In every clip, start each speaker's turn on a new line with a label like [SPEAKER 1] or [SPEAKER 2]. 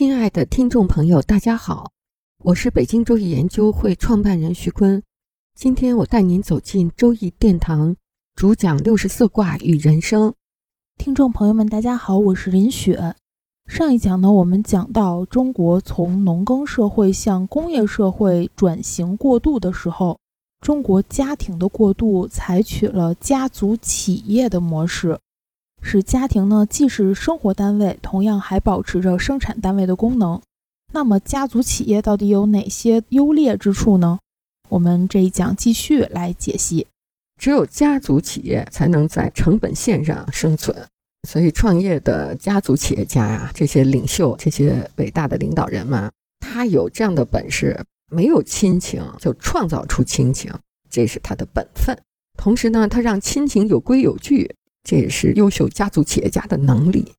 [SPEAKER 1] 亲爱的听众朋友，大家好，我是北京周易研究会创办人徐坤。今天我带您走进周易殿堂，主讲六十四卦与人生。
[SPEAKER 2] 听众朋友们，大家好，我是林雪。上一讲呢，我们讲到中国从农耕社会向工业社会转型过渡的时候，中国家庭的过渡采取了家族企业的模式。使家庭呢既是生活单位，同样还保持着生产单位的功能。那么家族企业到底有哪些优劣之处呢？我们这一讲继续来解析。
[SPEAKER 1] 只有家族企业才能在成本线上生存，所以创业的家族企业家呀，这些领袖、这些伟大的领导人们，他有这样的本事，没有亲情就创造出亲情，这是他的本分。同时呢，他让亲情有规有矩。这也是优秀家族企业家的能力，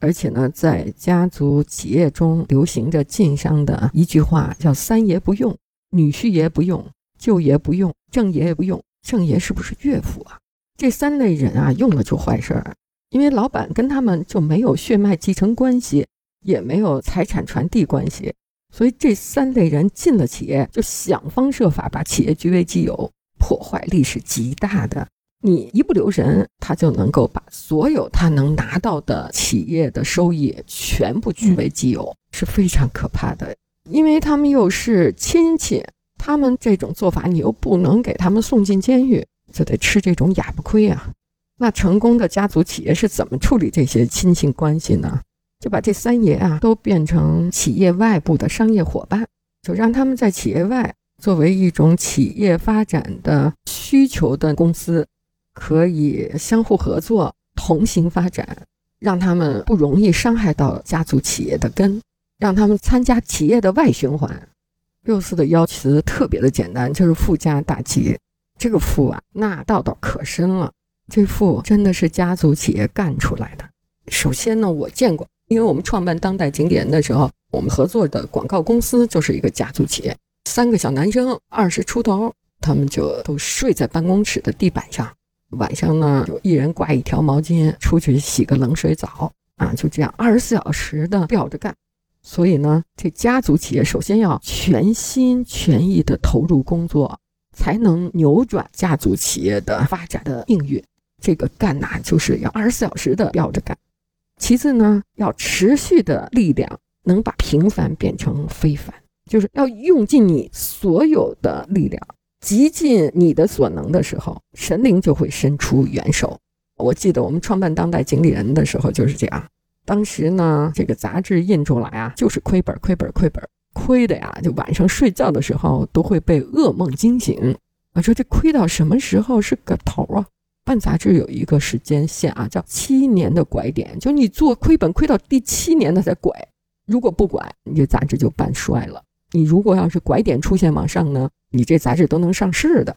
[SPEAKER 1] 而且呢，在家族企业中流行着晋商的一句话，叫“三爷不用，女婿爷不用，舅爷不用，正爷也不用。正爷是不是岳父啊？这三类人啊，用了就坏事儿，因为老板跟他们就没有血脉继承关系，也没有财产传递关系，所以这三类人进了企业，就想方设法把企业据为己有，破坏力是极大的。你一不留神，他就能够把所有他能拿到的企业的收益全部据为己有，是非常可怕的。因为他们又是亲戚，他们这种做法，你又不能给他们送进监狱，就得吃这种哑巴亏啊。那成功的家族企业是怎么处理这些亲戚关系呢？就把这三爷啊都变成企业外部的商业伙伴，就让他们在企业外作为一种企业发展的需求的公司。可以相互合作，同行发展，让他们不容易伤害到家族企业的根，让他们参加企业的外循环。六四的要词特别的简单，就是富家大吉。这个富啊，那道道可深了。这富真的是家族企业干出来的。首先呢，我见过，因为我们创办当代景点的时候，我们合作的广告公司就是一个家族企业，三个小男生，二十出头，他们就都睡在办公室的地板上。晚上呢，就一人挂一条毛巾出去洗个冷水澡啊，就这样二十四小时的吊着干。所以呢，这家族企业首先要全心全意的投入工作，才能扭转家族企业的发展的命运。这个干呐，就是要二十四小时的吊着干。其次呢，要持续的力量，能把平凡变成非凡，就是要用尽你所有的力量。极尽你的所能的时候，神灵就会伸出援手。我记得我们创办当代经理人的时候就是这样。当时呢，这个杂志印出来啊，就是亏本、亏本、亏本，亏的呀，就晚上睡觉的时候都会被噩梦惊醒。我说这亏到什么时候是个头啊？办杂志有一个时间线啊，叫七年的拐点，就你做亏本亏到第七年，它才拐。如果不拐，你这杂志就办衰了。你如果要是拐点出现往上呢，你这杂志都能上市的。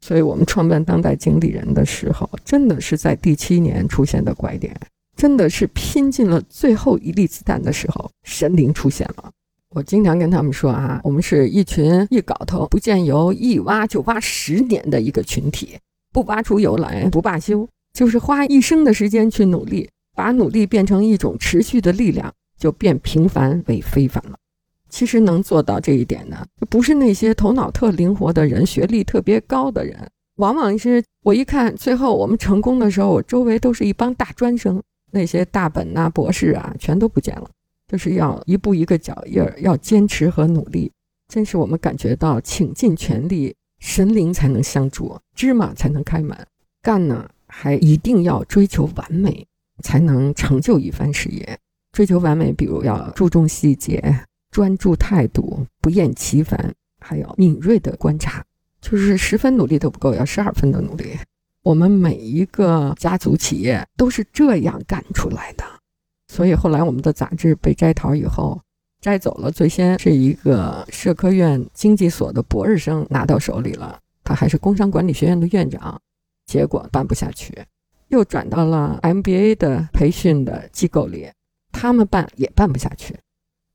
[SPEAKER 1] 所以我们创办当代经理人的时候，真的是在第七年出现的拐点，真的是拼尽了最后一粒子弹的时候，神灵出现了。我经常跟他们说啊，我们是一群一镐头不见油，一挖就挖十年的一个群体，不挖出油来不罢休，就是花一生的时间去努力，把努力变成一种持续的力量，就变平凡为非凡了。其实能做到这一点的，不是那些头脑特灵活的人、学历特别高的人，往往是我一看，最后我们成功的时候，我周围都是一帮大专生，那些大本呐、博士啊，全都不见了。就是要一步一个脚印儿，要坚持和努力。真是我们感觉到，倾尽全力，神灵才能相助，芝麻才能开门。干呢，还一定要追求完美，才能成就一番事业。追求完美，比如要注重细节。专注态度，不厌其烦，还有敏锐的观察，就是十分努力都不够，要十二分的努力。我们每一个家族企业都是这样干出来的。所以后来我们的杂志被摘桃以后，摘走了。最先是一个社科院经济所的博士生拿到手里了，他还是工商管理学院的院长，结果办不下去，又转到了 MBA 的培训的机构里，他们办也办不下去。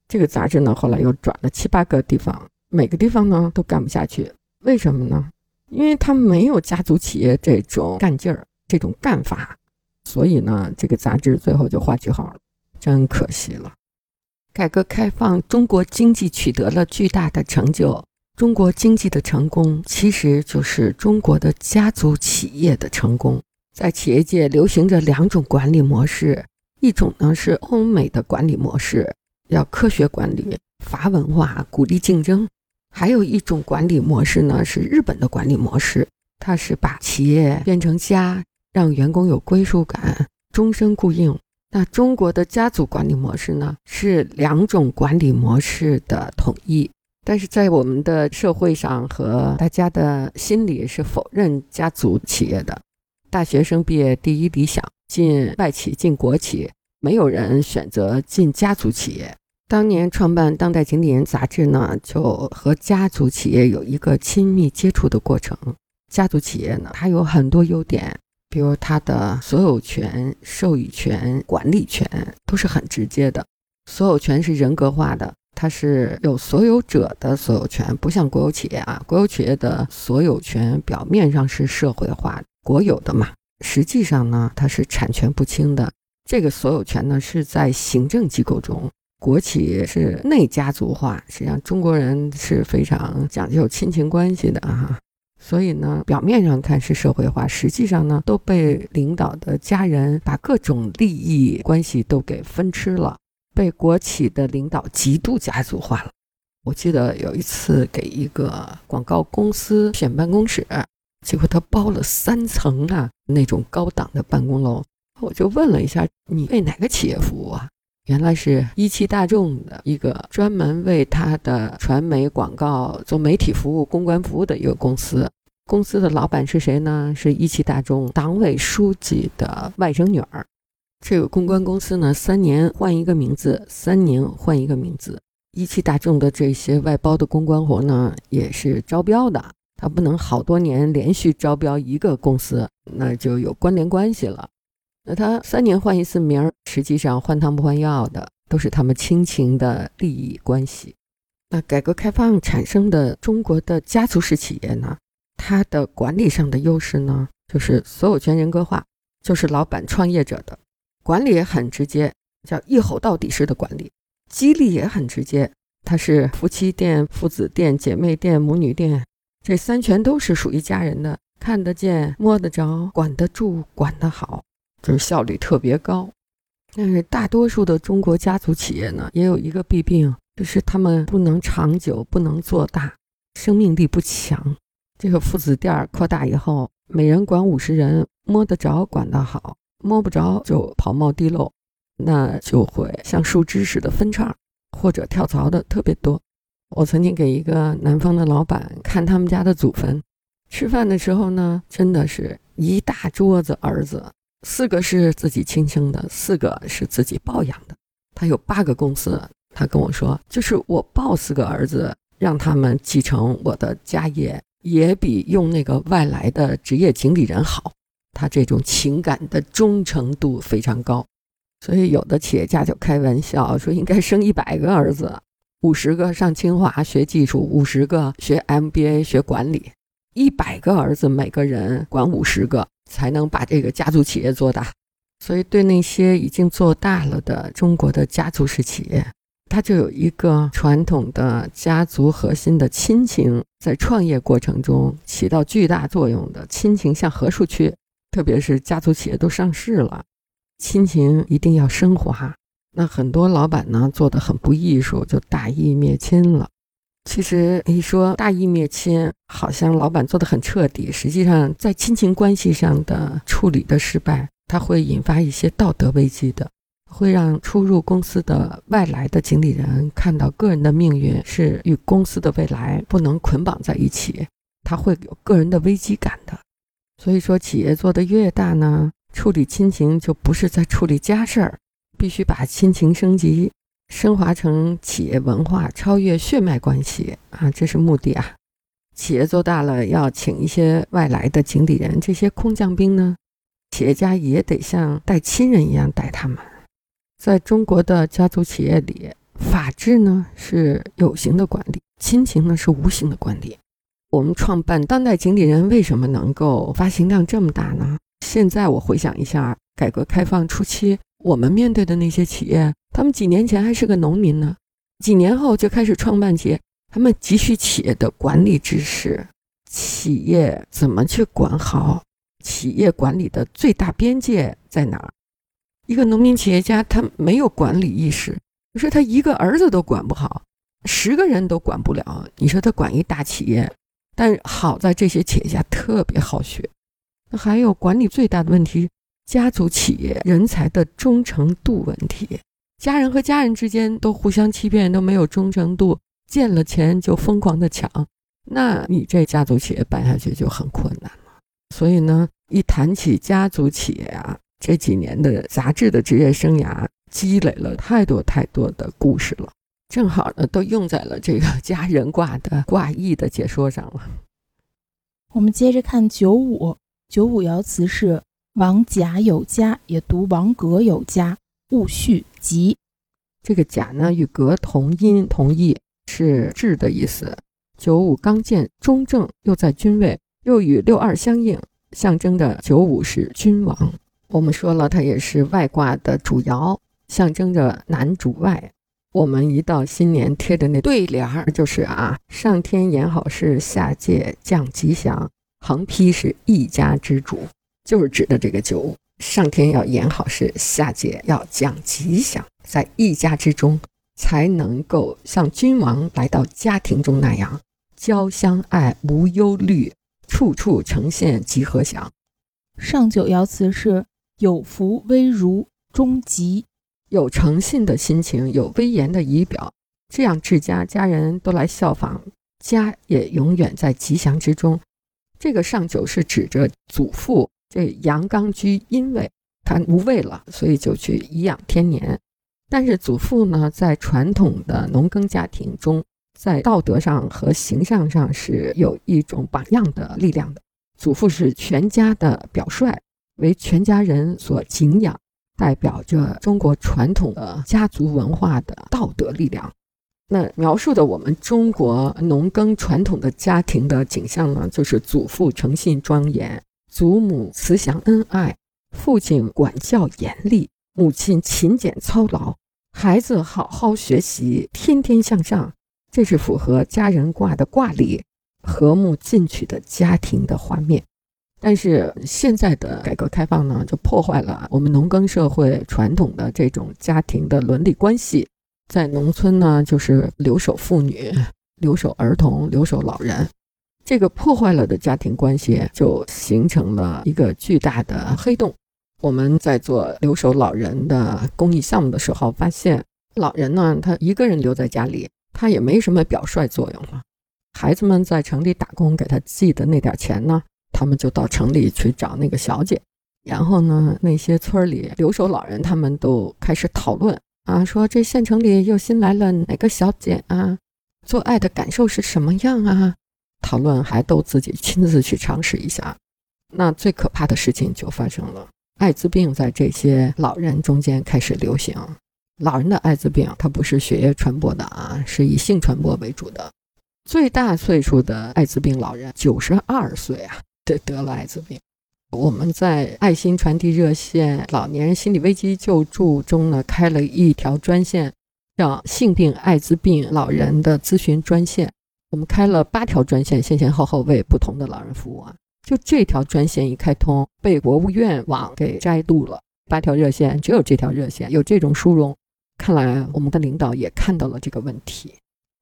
[SPEAKER 1] 这个杂志呢，后来又转了七八个地方，每个地方呢都干不下去。为什么呢？因为他没有家族企业这种干劲儿、这种干法，所以呢，这个杂志最后就画句号了，真可惜了。改革开放，中国经济取得了巨大的成就。中国经济的成功，其实就是中国的家族企业的成功。在企业界流行着两种管理模式，一种呢是欧美的管理模式。要科学管理、法文化、鼓励竞争，还有一种管理模式呢，是日本的管理模式。它是把企业变成家，让员工有归属感，终身雇佣。那中国的家族管理模式呢，是两种管理模式的统一。但是在我们的社会上和大家的心里是否认家族企业的。大学生毕业第一理想进外企、进国企。没有人选择进家族企业。当年创办《当代经理人》杂志呢，就和家族企业有一个亲密接触的过程。家族企业呢，它有很多优点，比如它的所有权、授予权、管理权都是很直接的。所有权是人格化的，它是有所有者的所有权，不像国有企业啊。国有企业的所有权表面上是社会化、国有的嘛，实际上呢，它是产权不清的。这个所有权呢，是在行政机构中；国企是内家族化。实际上，中国人是非常讲究亲情关系的啊，所以呢，表面上看是社会化，实际上呢，都被领导的家人把各种利益关系都给分吃了，被国企的领导极度家族化了。我记得有一次给一个广告公司选办公室，结果他包了三层啊，那种高档的办公楼。我就问了一下，你为哪个企业服务啊？原来是一汽大众的一个专门为他的传媒广告做媒体服务、公关服务的一个公司。公司的老板是谁呢？是一汽大众党委书记的外甥女儿。这个公关公司呢，三年换一个名字，三年换一个名字。一汽大众的这些外包的公关活呢，也是招标的，他不能好多年连续招标一个公司，那就有关联关系了。那他三年换一次名儿，实际上换汤不换药的，都是他们亲情的利益关系。那改革开放产生的中国的家族式企业呢，它的管理上的优势呢，就是所有权人格化，就是老板创业者的管理也很直接，叫一吼到底式的管理，激励也很直接，它是夫妻店、父子店、姐妹店、母女店，这三权都是属于家人的，看得见、摸得着、管得住、管得好。就是效率特别高，但是大多数的中国家族企业呢，也有一个弊病，就是他们不能长久，不能做大，生命力不强。这个父子店扩大以后，每人管五十人，摸得着管得好，摸不着就跑冒滴漏，那就会像树枝似的分叉，或者跳槽的特别多。我曾经给一个南方的老板看他们家的祖坟，吃饭的时候呢，真的是一大桌子儿子。四个是自己亲生的，四个是自己抱养的。他有八个公司，他跟我说，就是我抱四个儿子，让他们继承我的家业，也比用那个外来的职业经理人好。他这种情感的忠诚度非常高，所以有的企业家就开玩笑说，应该生一百个儿子，五十个上清华学技术，五十个学 MBA 学管理，一百个儿子，每个人管五十个。才能把这个家族企业做大，所以对那些已经做大了的中国的家族式企业，它就有一个传统的家族核心的亲情，在创业过程中起到巨大作用的亲情向何处去？特别是家族企业都上市了，亲情一定要升华。那很多老板呢做的很不艺术，就大义灭亲了。其实你说大义灭亲，好像老板做的很彻底。实际上，在亲情关系上的处理的失败，它会引发一些道德危机的，会让初入公司的外来的经理人看到个人的命运是与公司的未来不能捆绑在一起，他会有个人的危机感的。所以说，企业做得越大呢，处理亲情就不是在处理家事儿，必须把亲情升级、升华成企业文化，超越血脉关系啊，这是目的啊。企业做大了，要请一些外来的经理人，这些空降兵呢，企业家也得像带亲人一样带他们。在中国的家族企业里，法治呢是有形的管理，亲情呢是无形的管理。我们创办当代经理人为什么能够发行量这么大呢？现在我回想一下，改革开放初期我们面对的那些企业，他们几年前还是个农民呢，几年后就开始创办企业。他们急需企业的管理知识，企业怎么去管好？企业管理的最大边界在哪儿？一个农民企业家他没有管理意识，你说他一个儿子都管不好，十个人都管不了，你说他管一大企业？但好在这些企业家特别好学。那还有管理最大的问题，家族企业人才的忠诚度问题，家人和家人之间都互相欺骗，都没有忠诚度。见了钱就疯狂的抢，那你这家族企业办下去就很困难了。所以呢，一谈起家族企业啊，这几年的杂志的职业生涯积累了太多太多的故事了，正好呢都用在了这个家人卦的卦意的解说上了。
[SPEAKER 2] 我们接着看九五，九五爻辞是王甲有家，也读王格有家，戊戌吉。
[SPEAKER 1] 这个甲呢与格同音同义。是智的意思。九五刚健中正，又在君位，又与六二相应，象征着九五是君王。我们说了，它也是外卦的主爻，象征着男主外。我们一到新年贴的那对联儿，就是啊，上天言好事，下界降吉祥。横批是一家之主，就是指的这个九。上天要言好事，下界要讲吉祥，在一家之中。才能够像君王来到家庭中那样，交相爱无忧虑，处处呈现吉和祥。
[SPEAKER 2] 上九爻辞是有福威如终吉，
[SPEAKER 1] 有诚信的心情，有威严的仪表，这样治家，家人都来效仿，家也永远在吉祥之中。这个上九是指着祖父，这阳刚居阴位，他无位了，所以就去颐养天年。但是祖父呢，在传统的农耕家庭中，在道德上和形象上是有一种榜样的力量的。祖父是全家的表率，为全家人所敬仰，代表着中国传统的家族文化的道德力量。那描述的我们中国农耕传统的家庭的景象呢，就是祖父诚信庄严，祖母慈祥恩爱，父亲管教严厉。母亲勤俭操劳，孩子好好学习，天天向上，这是符合家人卦的卦理，和睦进取的家庭的画面。但是现在的改革开放呢，就破坏了我们农耕社会传统的这种家庭的伦理关系。在农村呢，就是留守妇女、留守儿童、留守老人，这个破坏了的家庭关系，就形成了一个巨大的黑洞。我们在做留守老人的公益项目的时候，发现老人呢，他一个人留在家里，他也没什么表率作用了。孩子们在城里打工，给他寄的那点钱呢，他们就到城里去找那个小姐。然后呢，那些村里留守老人，他们都开始讨论啊，说这县城里又新来了哪个小姐啊，做爱的感受是什么样啊？讨论还都自己亲自去尝试一下。那最可怕的事情就发生了。艾滋病在这些老人中间开始流行。老人的艾滋病，它不是血液传播的啊，是以性传播为主的。最大岁数的艾滋病老人九十二岁啊，得得了艾滋病。我们在爱心传递热线老年人心理危机救助中呢，开了一条专线，叫性病艾滋病老人的咨询专线。我们开了八条专线，前前后后为不同的老人服务啊。就这条专线一开通，被国务院网给摘录了。八条热线只有这条热线有这种殊荣，看来我们的领导也看到了这个问题。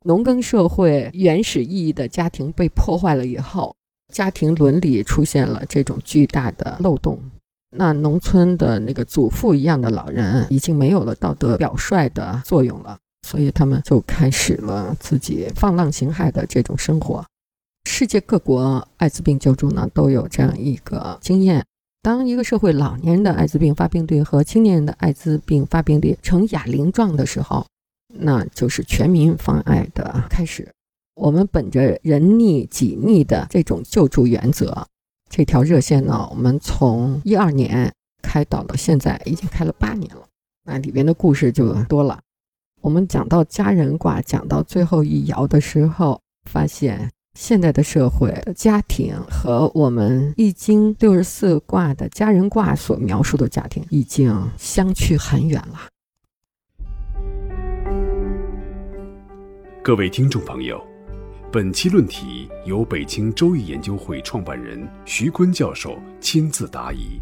[SPEAKER 1] 农耕社会原始意义的家庭被破坏了以后，家庭伦理出现了这种巨大的漏洞。那农村的那个祖父一样的老人已经没有了道德表率的作用了，所以他们就开始了自己放浪形骸的这种生活。世界各国艾滋病救助呢都有这样一个经验：当一个社会老年人的艾滋病发病率和青年人的艾滋病发病率呈哑铃状的时候，那就是全民防艾的开始。我们本着人溺己溺的这种救助原则，这条热线呢，我们从一二年开到了现在，已经开了八年了。那里边的故事就多了。我们讲到家人卦，讲到最后一爻的时候，发现现在的社会家庭和我们易经六十四卦的家人卦所描述的家庭已经相去很远了。
[SPEAKER 3] 各位听众朋友。本期论题由北京周易研究会创办人徐坤教授亲自答疑。